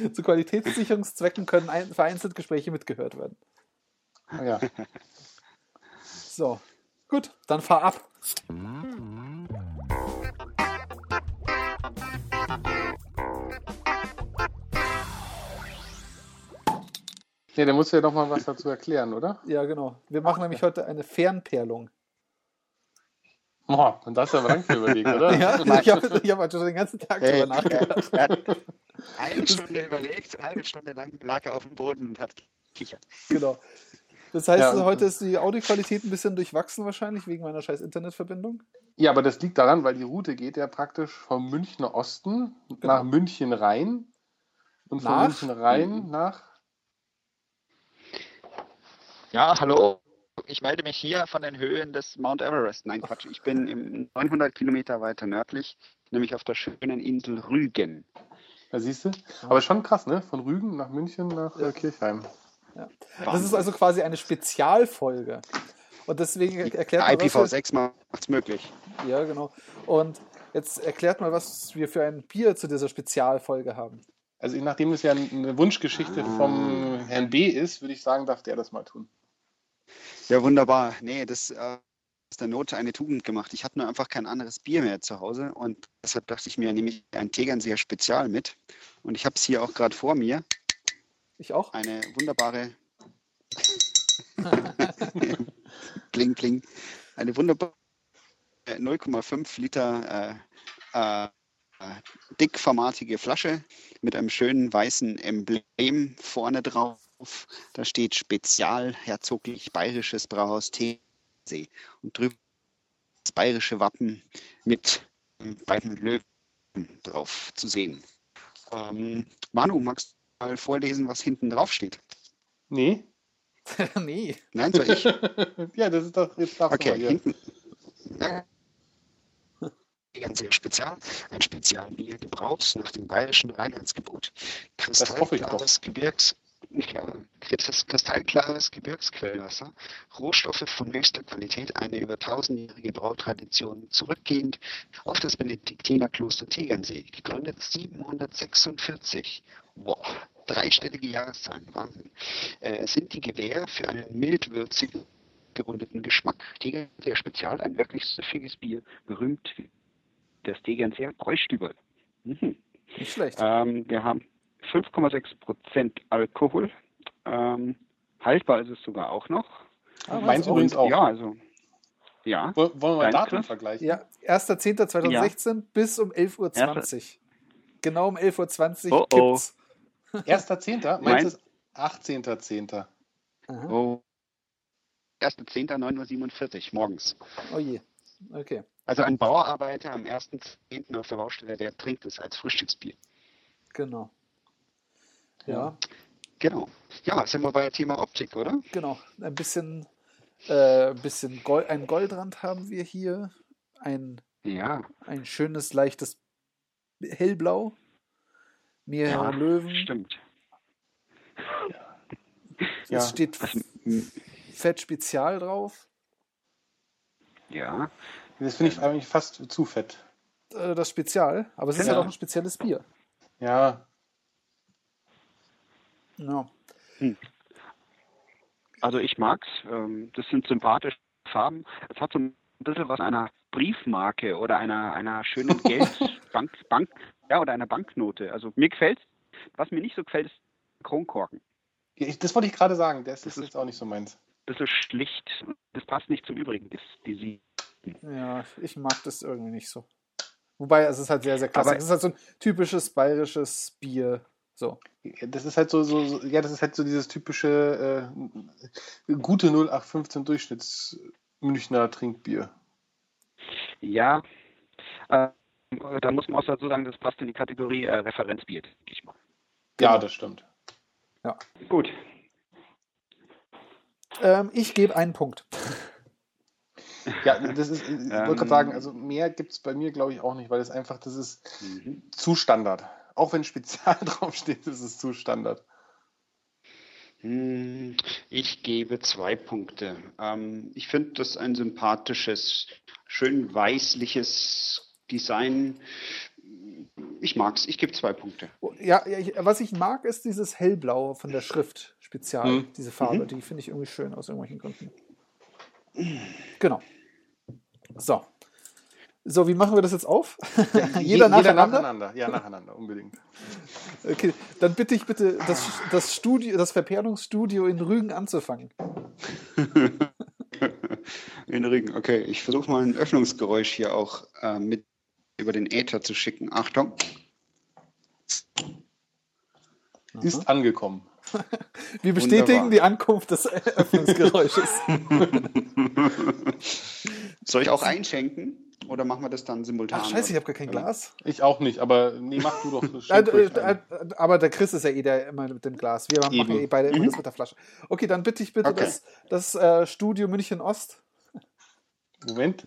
Zu Qualitätssicherungszwecken können ein, vereinzelt Gespräche mitgehört werden. Ja. So, gut, dann fahr ab. Ja, dann musst du ja noch mal was dazu erklären, oder? Ja, genau. Wir machen nämlich heute eine Fernperlung. Boah, und das aber lang für überlegt, oder? Ja, ich habe ich hab halt schon den ganzen Tag Hey, drüber nachgedacht. eine Stunde überlegt, eine halbe Stunde lang lag er auf dem Boden und hat gekichert. Genau. Das heißt, Ja. heute ist die Audioqualität ein bisschen durchwachsen wahrscheinlich wegen meiner scheiß Internetverbindung. Ja, aber das liegt daran, weil die Route geht ja praktisch vom Münchner Osten nach München Rhein und von Nach? München Rhein nach. Ja, hallo. Ich melde mich hier von den Höhen des Mount Everest. Nein, Quatsch. Ich bin im 900 Kilometer weiter nördlich, nämlich auf der schönen Insel Rügen. Da siehst du. Aber schon krass, ne? Von Rügen nach München nach äh, Kirchheim. Das ist also quasi eine Spezialfolge. Und deswegen er- erklärt mal, was wir, IPv6 macht's möglich. ja, genau. Und jetzt erklärt mal, was wir für ein Bier zu dieser Spezialfolge haben. Also nachdem es ja eine Wunschgeschichte vom Herrn B ist, würde ich sagen, darf der das mal tun. Ja, wunderbar. Nee, das äh, ist der Not eine Tugend gemacht. Ich hatte nur einfach kein anderes Bier mehr zu Hause und deshalb dachte ich mir, nehme ich ein Tegernseer Spezial mit. Und ich habe es hier auch gerade vor mir. Ich auch? Eine wunderbare. kling, kling. Eine wunderbare äh, 0,5 Liter äh, äh, dickformatige Flasche mit einem schönen weißen Emblem vorne drauf. Da steht Spezial herzoglich bayerisches Brauhaus Teesee. Und drüber das bayerische Wappen mit beiden Löwen drauf zu sehen. Ähm, Manu, magst du mal vorlesen, was hinten drauf steht? Nee? nee. Nein, soll ich? ja, das ist doch jetzt darfst Okay, mal hier. hinten. Ganz sehr spezial. Ein Spezialbier gebraut nach dem bayerischen Reinheitsgebot. doch. Kristallklares Gebirgs. Kristallklares Gebirgsquellwasser, Rohstoffe von höchster Qualität, eine über tausendjährige Brautradition zurückgehend auf das Benediktinerkloster Tegernsee, gegründet 746. Boah, dreistellige Jahreszahlen, Wahnsinn. Äh, sind die Gewähr für einen mildwürzigen gerundeten Geschmack. Tegernseer Spezial, ein wirklich süffiges Bier, berühmt das Tegernseer Bräustüberl. Mhm. Nicht schlecht. Ähm, wir haben 5,6 Prozent Alkohol. Ähm, haltbar ist es sogar auch noch. Ah, Meins auch. übrigens auch. Ja, also. Ja. Woll- Wollen wir Dein Daten Chris? vergleichen? Ja, 1.10.2016 bis um 11.20 Uhr. Genau um 11.20 Uhr Oh, oh. Zehnter? Mein- Meins ist 18.10. Aha. Oh. 1.10. 9.47 Uhr morgens. Oh je. Okay. Also ein Bauarbeiter am 1.10. auf der Baustelle, der trinkt es als Frühstücksbier. Genau. Ja, Genau. Ja, sind wir bei Thema Optik, oder? genau. Ein bisschen, äh, bisschen Gold, ein Goldrand haben wir hier. Ein, Ja, ein schönes, leichtes Hellblau. Mehrere ja Löwen. stimmt. Ja. Es steht Fett Spezial drauf. Ja, Das finde ich eigentlich fast zu fett. Äh, das Spezial. Aber es ist Genau. ja doch ein spezielles Bier. Ja, Ja. also ich mag's. Ähm, das sind sympathische Farben. Es hat so ein bisschen was einer Briefmarke oder einer, einer schönen Geldbank, Bank, ja, oder einer Banknote. Also mir gefällt Was mir nicht so gefällt, ist Kronkorken. Ja, ich- Das wollte ich gerade sagen. Das, Das ist ist- jetzt auch nicht so meins. bisschen schlicht. Das passt nicht zum Übrigen, das, die Sie. Ja, ich mag das irgendwie nicht so. Wobei, es ist halt sehr, sehr klassisch. Aber- Es ist halt so ein typisches bayerisches Bier. So. Ja, Das ist halt so, so, so ja, das ist halt so dieses typische äh, gute 0815 Durchschnitts Münchner Trinkbier. Ja, äh, da muss man auch dazu sagen, das passt in die Kategorie äh, Referenzbier, denke ich mal. Ja, Genau. das stimmt. Gut. Ähm, ich gebe einen Punkt. Ja, das ist, ich wollte Ähm. gerade sagen, also mehr gibt es bei mir, glaube ich, auch nicht, weil es einfach, das ist Mhm. zu Standard. Auch wenn Spezial draufsteht, ist es zu Standard. Hm, Ich gebe zwei Punkte. Ähm, ich finde das ein sympathisches, schön weißliches Design. ich mag's. Ich gebe zwei Punkte. Ja, ja ich, was ich mag, ist dieses Hellblau von der Schrift, Spezial, Mhm. diese Farbe. Mhm. Die finde ich irgendwie schön aus irgendwelchen Gründen. Genau. So. So, wie machen wir das jetzt auf? Jeder nacheinander? nacheinander. Ja, nacheinander, unbedingt. Okay, dann bitte ich bitte, das, das Studio, das Verperlungsstudio in Rügen anzufangen. In Rügen. Okay, ich versuche mal ein Öffnungsgeräusch hier auch äh, mit über den Äther zu schicken. Achtung. Ist angekommen. Wir bestätigen Wunderbar. die Ankunft des Öffnungsgeräusches. Soll ich auch einschenken? Oder machen wir das dann simultan? Ach, scheiße, ich habe gar kein Glas. Ich auch nicht, aber nee, mach du doch. Äh, äh, äh, aber der Chris ist ja eh der immer mit dem Glas. Wir machen Eben. eh beide immer Mhm. das mit der Flasche. Okay, dann bitte ich bitte Okay. das, das äh, Studio München Ost. Moment.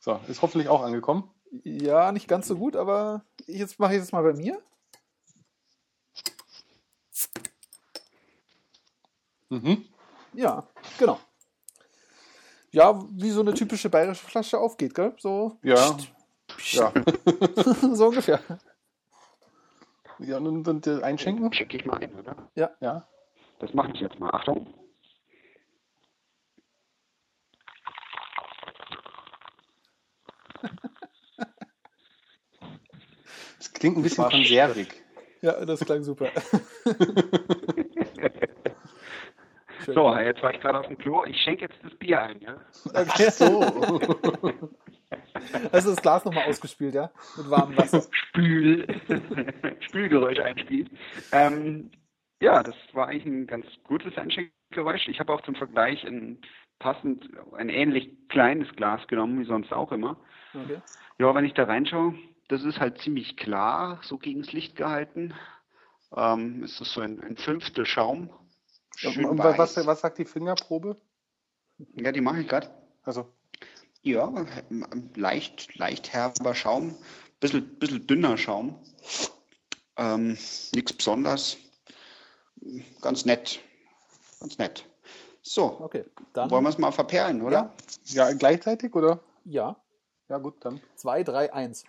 So, ist hoffentlich auch angekommen. Ja, nicht ganz so gut, aber jetzt mache ich das mal bei mir. Mhm. Ja, genau. Ja, wie so eine typische bayerische Flasche aufgeht, gell? So, Ja. Ja. so ungefähr. ja und, und äh, einschenken? Schenke ich mal ein, oder? Ja. Das mache ich jetzt mal. Achtung. Das klingt ein bisschen konservig. Ja, das klang super. So, jetzt war ich gerade auf dem Klo. Ich schenke jetzt das Bier ein, ja? Okay. So. Hast du das Glas nochmal ausgespielt, ja? Mit warmem Wasser. Spül, Spülgeräusch einspielt. Ähm, ja, das war eigentlich ein ganz gutes Einschenkgeräusch. Ich habe auch zum Vergleich ein passend, ein ähnlich kleines Glas genommen, wie sonst auch immer. Okay. Ja, wenn ich da reinschaue, das ist halt ziemlich klar, so gegen das Licht gehalten. Ähm, es ist so ein, ein Fünftel Schaum. Schön Und was, was sagt die Fingerprobe? Ja, die mache ich gerade. Also, Ja, leicht, leicht herber Schaum. Bisschen, bisschen dünner Schaum. Ähm, Nichts besonders. Ganz nett. Ganz nett. So, Okay, dann. wollen wir es mal verperlen, oder? ja, gleichzeitig oder? Ja, Ja, gut, dann. 2, 3, 1.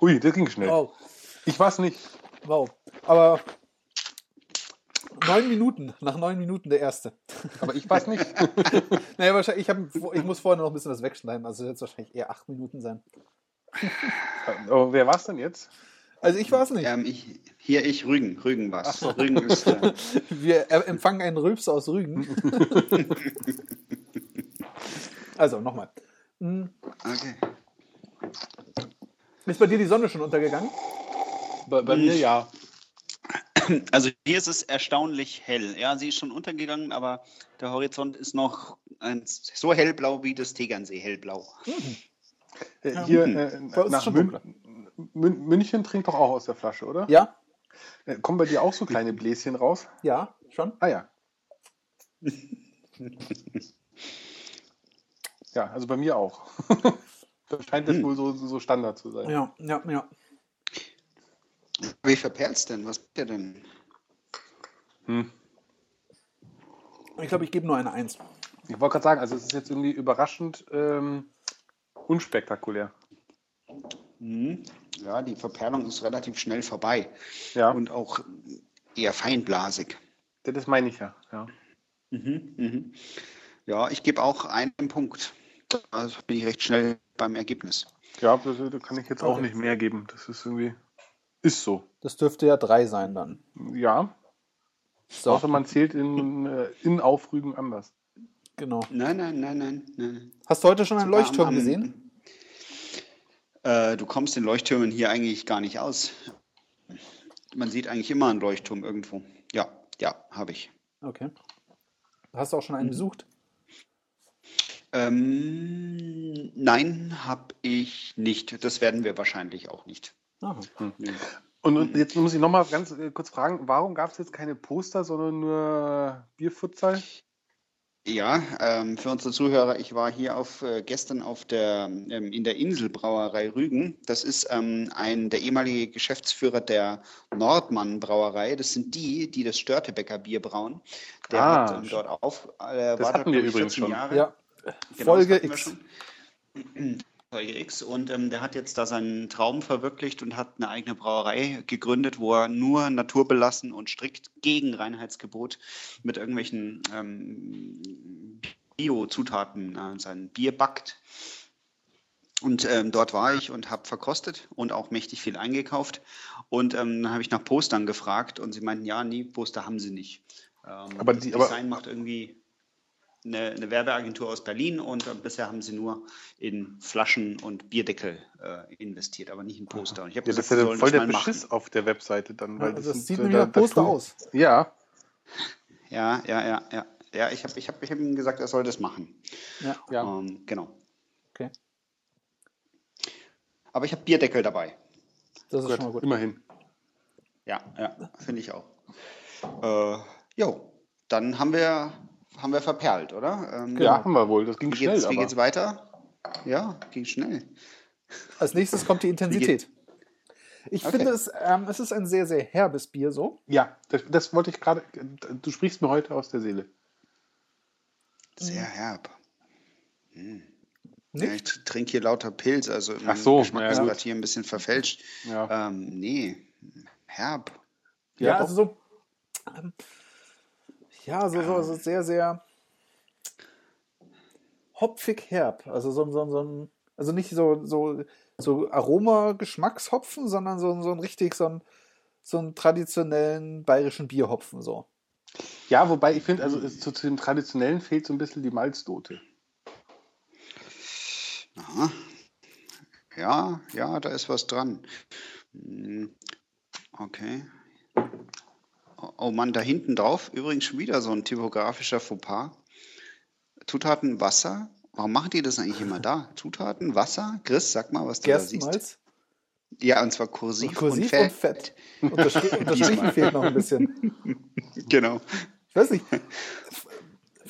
Ui, das ging schnell. Wow, Ich weiß nicht. wow. Aber neun Minuten, nach neun Minuten der erste. Aber ich weiß nicht. Naja, wahrscheinlich, ich, hab, ich muss vorher noch ein bisschen was wegschneiden, also wird es wahrscheinlich eher acht Minuten sein. Aber wer war es denn jetzt? Also ich weiß nicht. Ähm, ich, hier ich Rügen. Rügen was. Rügen ist. Äh, Wir empfangen einen Rülps aus Rügen. also, nochmal. Hm, okay. Ist bei dir die Sonne schon untergegangen? Bei, bei mir ja. Also hier ist es erstaunlich hell. Ja, sie ist schon untergegangen, aber der Horizont ist noch ein, so hellblau wie das Tegernsee hellblau. Äh, Ja. Hier Mhm. äh, uns ist nach Mün Mün München trinkt doch auch aus der Flasche, oder? Ja, Äh, Kommen bei dir auch so kleine Bläschen raus? ja, schon. Ah ja. Ja, also bei mir auch. da scheint das Hm. wohl so, so Standard zu sein. Ja, ja, ja. Wie verperlt's denn? Was macht ihr denn? Hm. Ich glaube, ich gebe nur eine Eins. Ich wollte gerade sagen, also es ist jetzt irgendwie überraschend ähm, unspektakulär. Hm. Ja, die Verperlung ist relativ schnell vorbei Ja, und auch eher feinblasig. das meine ich ja. ja. Mhm, mhm. Ja, ich gebe auch einen Punkt. Also bin ich recht schnell beim Ergebnis. Ja, das, da kann ich jetzt auch nicht mehr geben. Das ist irgendwie. Ist so. Das dürfte ja drei sein dann. Ja, So, außer man zählt in, äh, in Aufrügen anders. genau. Nein, nein, nein, nein, nein. Hast du heute schon einen Leuchtturm gesehen? Äh, du kommst den Leuchttürmen hier eigentlich gar nicht aus. Man sieht eigentlich immer einen Leuchtturm irgendwo. Ja, ja, habe ich. Okay. Hast du auch schon einen besucht? Ähm, nein, habe ich nicht. Das werden wir wahrscheinlich auch nicht. Aha. Nee. Und, jetzt muss ich nochmal ganz äh, kurz fragen, warum gab es jetzt keine Poster, sondern nur Bierfutsal? Ja, ähm, für unsere Zuhörer, ich war hier auf, äh, gestern auf der, ähm, in der Inselbrauerei Rügen. Das ist ähm, ein, der ehemalige Geschäftsführer der Nordmann Brauerei. Das sind die, die das Störtebecker Bier brauen. Der Ah, hat ähm, dort auf, äh, das war hatten wir übrigens 14 schon. Jahre. Ja. Genau, Folge das X. Folge X und ähm, der hat jetzt da seinen Traum verwirklicht und hat eine eigene Brauerei gegründet, wo er nur naturbelassen und strikt gegen Reinheitsgebot mit irgendwelchen ähm, Bio-Zutaten äh, sein Bier backt. Und ähm, dort war ich und habe verkostet und auch mächtig viel eingekauft. Und ähm, dann habe ich nach Postern gefragt und sie meinten, ja, nee, Poster haben sie nicht. Ähm, Aber das die- aber- Design macht irgendwie eine, eine Werbeagentur aus Berlin und äh, bisher haben sie nur in Flaschen und Bierdeckel äh, investiert, aber nicht in Poster. Und ich habe Ja, das gesagt, ist ja voll das der mal machen. Beschiss auf der Webseite dann. Weil Ja, also das das sind, sieht da- nach da Poster aus. Ja, Ja, ja, ja, ja. Ja, ich habe ich hab, ich hab ihm gesagt, er soll das machen. Ja. ja. Ähm, genau. Okay. Aber ich habe Bierdeckel dabei. Das ist Gut, schon mal gut. immerhin. Ja, ja, finde ich auch. Äh, jo, dann haben wir, haben wir verperlt, oder? Ähm, Genau. Ja, haben wir wohl. Das ging Wie schnell. geht's, wie aber. geht's weiter? Ja, ging schnell. Als nächstes kommt die Intensität. Ich Okay. finde, es, ähm, es ist ein sehr, sehr herbes Bier so. Ja, das, das wollte ich gerade. Du sprichst mir heute aus der Seele. Sehr herb. Ja, Nicht? ich trinke hier lauter Pilz, also Ach so, Geschmack ja, ist hier ein bisschen verfälscht. Ja. Ähm, nee, herb. Ja, Ja, also so. Ähm, ja, so, so, so sehr, sehr hopfig herb. Also so, so, so ein, also nicht so, so, so Aroma-Geschmackshopfen, sondern so, so ein richtig, so ein, so einen traditionellen bayerischen Bierhopfen so. Ja, wobei ich finde, also zu, zu dem Traditionellen fehlt so ein bisschen die Malznote. Aha. Ja, ja, da ist was dran. Hm, Okay. Oh, Mann, da hinten drauf übrigens schon wieder so ein typografischer Fauxpas. Zutaten Wasser. Warum machen die das eigentlich immer da? Zutaten Wasser? Chris, sag mal, was du da siehst. Gerstenmalz, Ja, und zwar kursiv, kursiv und fett. und fett. Unterstrich, unterstrichen fehlt noch ein bisschen. Genau. Ich weiß nicht.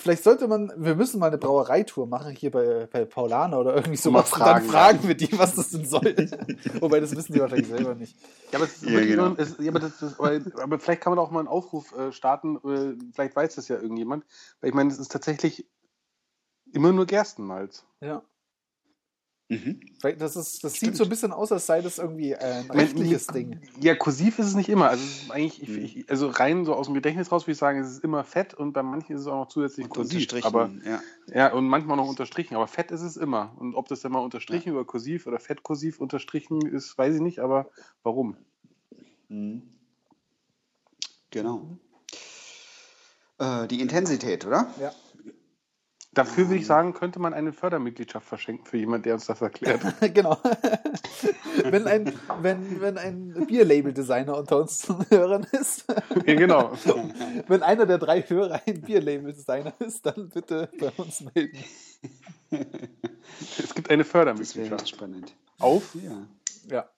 Vielleicht sollte man, wir müssen mal eine Brauereitour machen hier bei, bei Paulaner oder irgendwie Mal sowas. Und dann fragen, wir die, was das denn soll. Wobei, das wissen die wahrscheinlich selber nicht. Ja, aber, es ist Ja, wirklich genau. ja, das, aber, aber vielleicht kann man auch mal einen Aufruf äh, starten, äh, vielleicht weiß das ja irgendjemand. Weil ich meine, es ist tatsächlich immer nur Gerstenmalz. Ja. Mhm. Weil Das, ist, das sieht so ein bisschen aus, als sei das irgendwie ein Ich meine, rechtliches Ding. Ja, kursiv ist es nicht immer. Also, eigentlich, ich, Mhm. ich, also rein so aus dem Gedächtnis raus würde ich sagen, es ist immer fett und bei manchen ist es auch noch zusätzlich Und kursiv. unterstrichen. Aber, ja. ja, und manchmal noch unterstrichen. Aber fett ist es immer. Und ob das dann mal unterstrichen oder kursiv oder fettkursiv unterstrichen ist, weiß ich nicht. Aber warum? Mhm. Genau. Äh, die Intensität, oder? Ja. Dafür würde ich sagen, könnte man eine Fördermitgliedschaft verschenken für jemanden, der uns das erklärt. genau. wenn ein, wenn, wenn ein Bierlabel-Designer unter uns zu Hörern ist, ja, genau. wenn einer der drei Hörer ein Bierlabel-Designer ist, dann bitte bei uns melden. Es gibt eine Das Fördermitgliedschaft. spannend. Auf? Ja. Ja.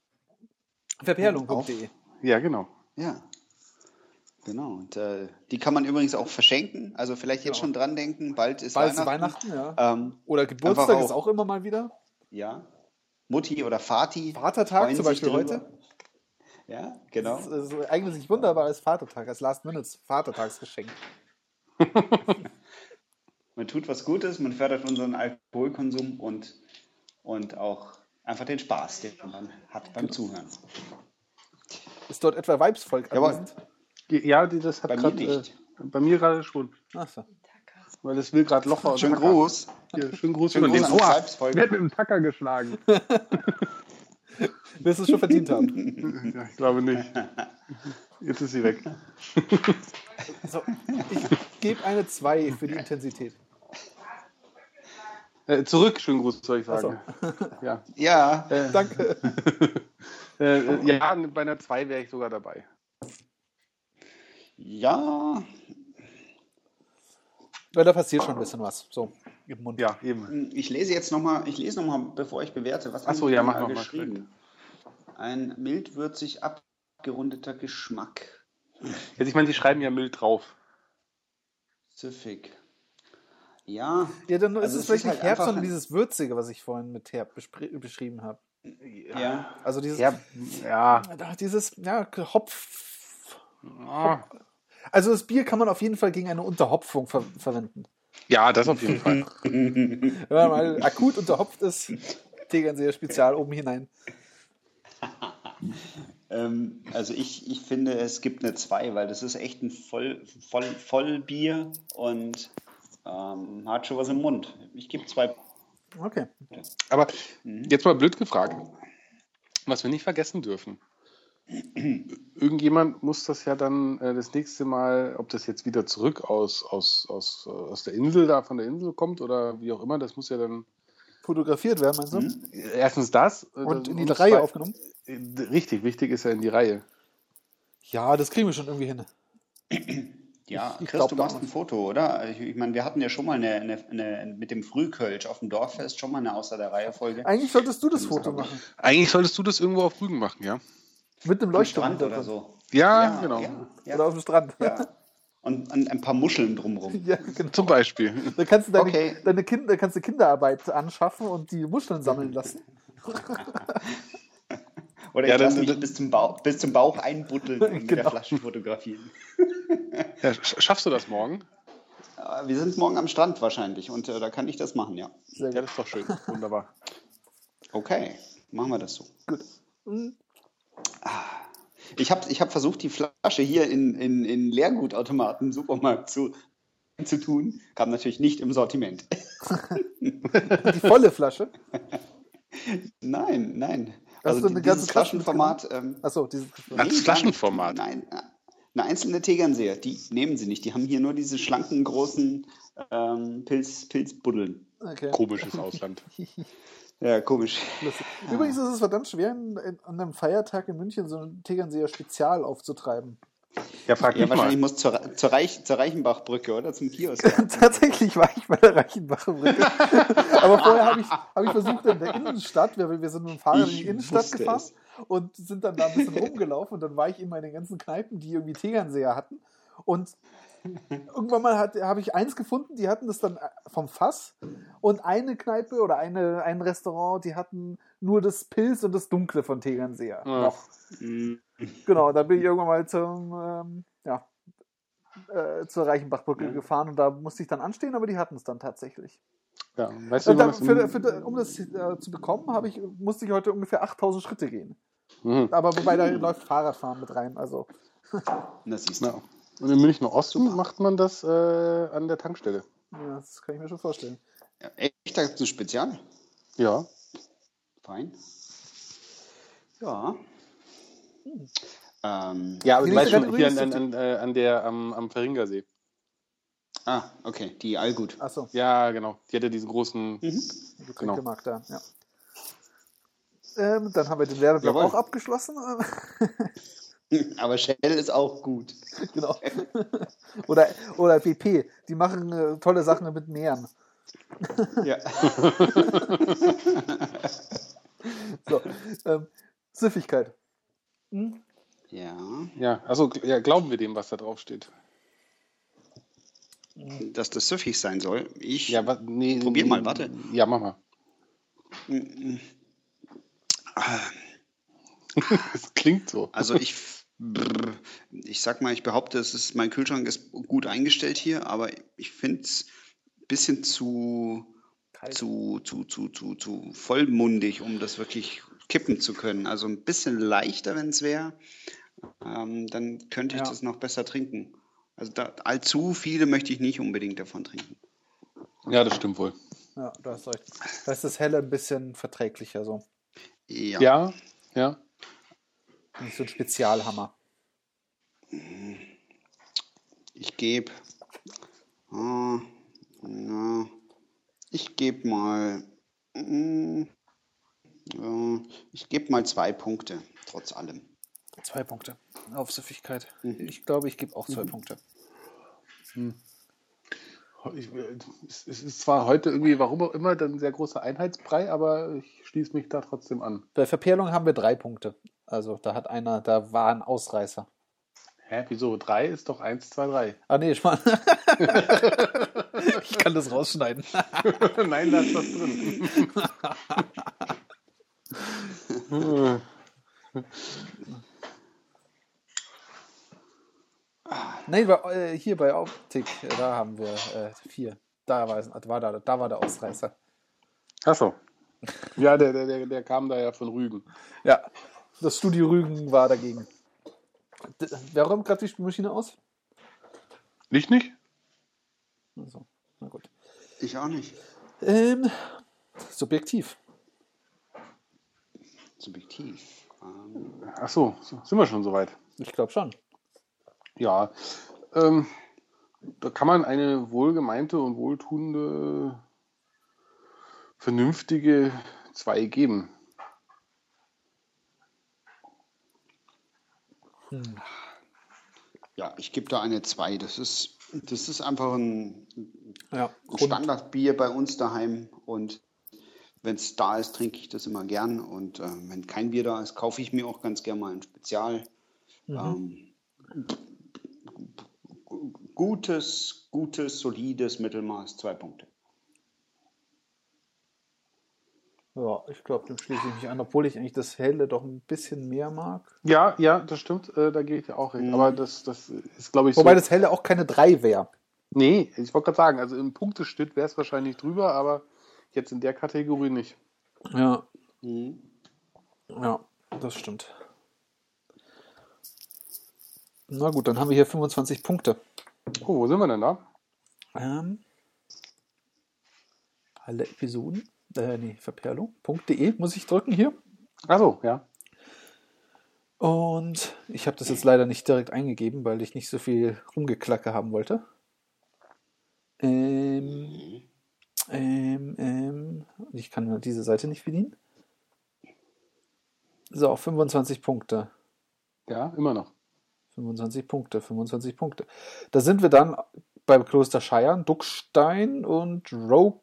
Verperlung.de. Ja, genau. Ja. Genau. Und äh, die kann man übrigens auch verschenken. Also vielleicht jetzt Genau. schon dran denken, bald ist Bald ist Weihnachten. Weihnachten, ja. Ähm, Oder Geburtstag Einfach ist auch- auch immer mal wieder. ja. Mutti oder Vati. Vatertag zum Beispiel drüber. heute. Ja, genau. Das ist, das eignet sich wunderbar als Vatertag, als Last-Minute-Vatertagsgeschenk. Man tut was Gutes, man fördert unseren Alkoholkonsum und, und auch einfach den Spaß, den man hat beim Zuhören. Ist dort etwa Weibsvolk Jawohl. Ja, die- das hat Bei mir gerade. Äh, nicht. bei mir gerade schon. Ach so. Weil es will gerade Locher Tacker. Gruß. Hier, schönen Gruß Schönen über den Gruß ans Aua, hat mit dem Tacker geschlagen? Wirst du es schon verdient haben. ja, ich glaube nicht. Jetzt ist sie weg. So, ich gebe eine 2 für die Intensität. Äh, zurück, schönen Gruß, soll ich sagen. Ja. Ja, Äh, Danke. äh, ja, bei einer 2 wäre ich sogar dabei. Ja, Weil da passiert schon ein bisschen was. So, im Mund. Ja, eben. ich lese jetzt nochmal, ich lese noch mal, bevor ich bewerte, was Ach so, haben die ja, mach noch mal, geschrieben? Ein mildwürzig abgerundeter Geschmack. Jetzt, ich meine, die schreiben ja mild drauf. Süffig. Ja. Ja, dann Also ist es vielleicht ist nicht halt Herb, sondern dieses Würzige, was ich vorhin mit Herb beschrieben habe. Ja. Also dieses, Ja, ja. Dieses, ja, Hopf. Ah. Also das Bier kann man auf jeden Fall gegen eine Unterhopfung ver verwenden. Ja, das auf jeden Fall. Wenn man mal akut unterhopft ist, Tegernseer Spezial oben hinein. Ähm, also ich, ich finde, es gibt eine 2, weil das ist echt ein voll, voll, Vollbier und ähm, hat schon was im Mund. Ich gebe zwei. Okay. Aber jetzt mal blöd gefragt, was wir nicht vergessen dürfen. Irgendjemand muss das ja dann äh, das nächste Mal, ob das jetzt wieder zurück aus, aus, aus, äh, aus der Insel da von der Insel kommt oder wie auch immer, das muss ja dann Fotografiert werden, meinst du? äh, erstens das äh, Und in die und Reihe zwei- aufgenommen? äh, Richtig, wichtig ist ja in die Reihe. Ja, das kriegen wir schon irgendwie hin. Ja, Ich- Chris, glaub du machst ein Foto, oder? Ich, ich meine, wir hatten ja schon mal eine, eine, eine mit dem Frühkölsch auf dem Dorffest schon mal eine außer der Reihe Folge. Eigentlich solltest du das Foto machen. Eigentlich solltest du das irgendwo auf Rügen machen, ja? Mit einem Leuchtturm. Strand oder so. Ja, genau. Ja, ja, Oder auf dem Strand. ja. Und, und ein paar Muscheln drumrum. Ja, genau. Zum Beispiel. Da kannst du deine, Okay. deine Kinder, kannst du Kinderarbeit anschaffen und die Muscheln sammeln lassen. Oder Ja, ich lasse dann- mich bis zum, Bauch, bis zum Bauch einbuddeln und mit der Genau. Flasche fotografieren. Ja, sch- schaffst du das morgen? Äh, Wir sind morgen am Strand wahrscheinlich und äh, da kann ich das machen, ja. Sehr Ja, gut. das ist doch schön. Wunderbar. Okay, machen wir das so. gut. Mhm. Ich habe ich hab versucht, die Flasche hier in, in, in Leergutautomaten im Supermarkt zu, zu tun. Kam natürlich nicht im Sortiment. Die volle Flasche. nein, nein. Also du eine dieses ganze Flasche Flaschenformat. Ähm, Achso, dieses. Ach, das nicht. Flaschenformat. Nein, eine einzelne Tegernseher, die nehmen sie nicht. Die haben hier nur diese schlanken, großen ähm, Pilz, Pilzbuddeln. Okay. Komisches Ausland. Ja, komisch. Lustig. Übrigens ist es verdammt schwer, in, in, an einem Feiertag in München so ein Tegernseer Spezial aufzutreiben. Ja, frag Ja, mich wahrscheinlich mal. muss zur, zur, Reich, zur Reichenbachbrücke oder zum Kiosk. Tatsächlich war ich bei der Reichenbacher Brücke. Aber vorher habe ich, hab ich versucht, in der Innenstadt, wir, wir sind mit dem Fahrrad in die Innenstadt gefahren es. und sind dann da ein bisschen rumgelaufen und dann war ich immer in den ganzen Kneipen, die irgendwie Tegernseher hatten. Und irgendwann mal habe ich eins gefunden, die hatten das dann vom Fass und eine Kneipe oder eine, ein Restaurant, die hatten nur das Pilz und das Dunkle von Tegernseher. Ja. Noch. Mhm. Genau, dann bin ich irgendwann mal zum, ähm, ja, äh, zur Reichenbachbrücke Ja. gefahren und da musste ich dann anstehen, aber die hatten es dann tatsächlich. Ja, weißt du, dann, für, für, um das äh, zu bekommen, ich, musste ich heute ungefähr 8000 Schritte gehen. Mhm. Aber wobei da läuft Fahrradfahren mit rein. Also, Das siehst du. Ja. Und im Münchner Osten macht man das äh, an der Tankstelle. ja, das kann ich mir schon vorstellen. Ja, echt, das ist ein Spezial? Ja. Fein. Ja. Ähm, Ja, aber nächste schon, hier an, an, an, äh, an der, am, am Verringersee. Ah, okay, die Allgut. Achso, Ja, genau. Die hatte diesen großen. Mhm. Getränkemarkt da, ja. Ähm, dann haben wir den Werbeblock auch abgeschlossen. Aber Shell ist auch gut. genau. oder, oder BP, die machen äh, tolle Sachen mit Meeren. Ja. So, ähm, Süffigkeit. Hm? ja. Ja, also ja, glauben wir dem, was da drauf steht. Dass das süffig sein soll. Ich. Ja, wa- nee, Probier mal, warte. Ja, mach mal. Das klingt so. Also ich. Brr, Ich sag mal, ich behaupte, es ist, mein Kühlschrank ist gut eingestellt hier, aber ich finde es ein bisschen zu, Kalt. zu, zu, zu, zu, zu vollmundig, um das wirklich kippen zu können. Also ein bisschen leichter, wenn es wäre, ähm, dann könnte ich Ja. das noch besser trinken. Also da, allzu viele möchte ich nicht unbedingt davon trinken. Ja, das stimmt wohl. Ja, du hast recht. Da ist das Helle ein bisschen verträglicher so. Ja. Ja, ja. Nicht so ein Spezialhammer. Ich gebe. Ah, na, ich gebe mal. ja, ich gebe mal zwei Punkte, trotz allem. Zwei Punkte auf Süffigkeit. Mhm. Ich glaube, ich gebe auch zwei Punkte. Ich, äh, es ist zwar heute irgendwie, warum auch immer, dann ein sehr großer Einheitsbrei, aber ich schließe mich da trotzdem an. Bei Verperlung haben wir drei Punkte. Also da hat einer, da war ein Ausreißer. Hä, wieso? Drei ist doch eins, zwei, drei. Ah nee, ich meine. Ich kann das rausschneiden. Nein, da ist was drin. Nein, bei, äh, hier bei Optik, äh, da haben wir äh, vier. Da war, es, war, da, da war der Ausreißer. Achso. Ja, der, der, der, der kam da ja von Rügen. Ja, das Studio Rügen war dagegen. D wer räumt gerade die Spülmaschine aus? Nicht, nicht? Also, na gut. Ich auch nicht. Ähm, subjektiv. Subjektiv. Ähm, Achso, so, sind wir schon soweit. Ich glaube schon. Ja, ähm, da kann man eine wohlgemeinte und wohltuende, vernünftige 2 geben. ja, ich gebe da eine 2. Das ist, das ist einfach ein, Ja, ein Standardbier bei uns daheim und wenn es da ist, trinke ich das immer gern und äh, wenn kein Bier da ist, kaufe ich mir auch ganz gern mal ein Spezial. Ähm, gu- gutes, gutes, solides Mittelmaß, zwei Punkte. ja, ich glaube, dem schließe ich mich an, obwohl ich eigentlich das Helle doch ein bisschen mehr mag. Ja, ja, das stimmt, äh, da gehe ich dir auch recht. Mhm. Aber das, das ist, glaube ich, Wobei so. das Helle auch keine 3 wäre. Nee, ich wollte gerade sagen, also im Punkteschnitt wäre es wahrscheinlich drüber, aber jetzt in der Kategorie nicht. Ja, Mhm. ja, das stimmt. Na gut, dann haben wir hier 25 Punkte. Oh, wo sind wir denn da? Ähm, alle Episoden, äh, nee, verperlung.de muss ich drücken hier. Achso, ja. Und ich habe das jetzt leider nicht direkt eingegeben, weil ich nicht so viel Rumgeklacke haben wollte. Ähm, ähm, ähm, ich kann diese Seite nicht bedienen. So, 25 Punkte. Ja, immer noch. 25 Punkte, 25 Punkte. Da sind wir dann beim Kloster Scheiern, Duckstein und Rogue,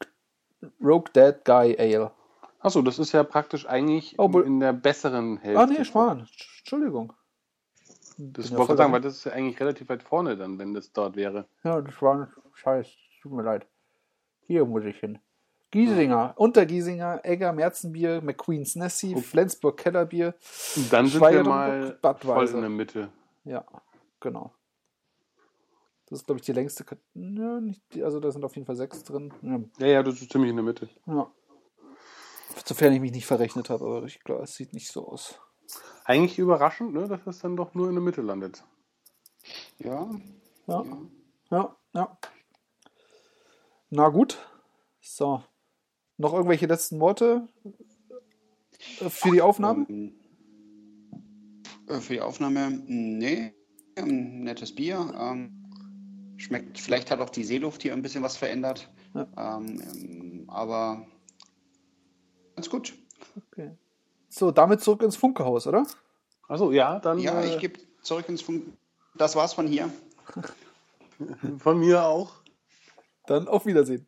Rogue Dead Guy Ale. Achso, das ist ja praktisch eigentlich Oh, in der besseren Hälfte. Ah, nee, Schmarrn. Entschuldigung. Das wollte ich sagen, weil das ist ja eigentlich relativ weit vorne dann, wenn das dort wäre. Ja, das war ein Scheiß. Tut mir leid. Hier muss ich hin. Giesinger, Untergiesinger, Egger, Märzenbier, McQueen's Nessie, Flensburg Kellerbier. Und dann sind wir mal voll in der Mitte. Ja, genau. Das ist, glaube ich, die längste. Kat ja, nicht die, also da sind auf jeden Fall sechs drin. Ja, Ja, ja, das ist ziemlich in der Mitte. ja. Sofern ich mich nicht verrechnet habe, aber ich glaube, es sieht nicht so aus. Eigentlich überraschend, ne, dass es dann doch nur in der Mitte landet. Ja, Ja, ja, ja. Na gut. So. Noch irgendwelche letzten Worte äh, für die Aufnahmen? Äh, für die Aufnahme, nee, ein nettes Bier. Ähm, schmeckt, vielleicht hat auch die Seeluft hier ein bisschen was verändert. Ja. Ähm, ähm, aber ganz gut. Okay. So, damit zurück ins Funkehaus, oder? Achso, ja, dann Ja, äh, ich gebe zurück ins Funk. Das war's von hier. von mir auch. Dann auf Wiedersehen.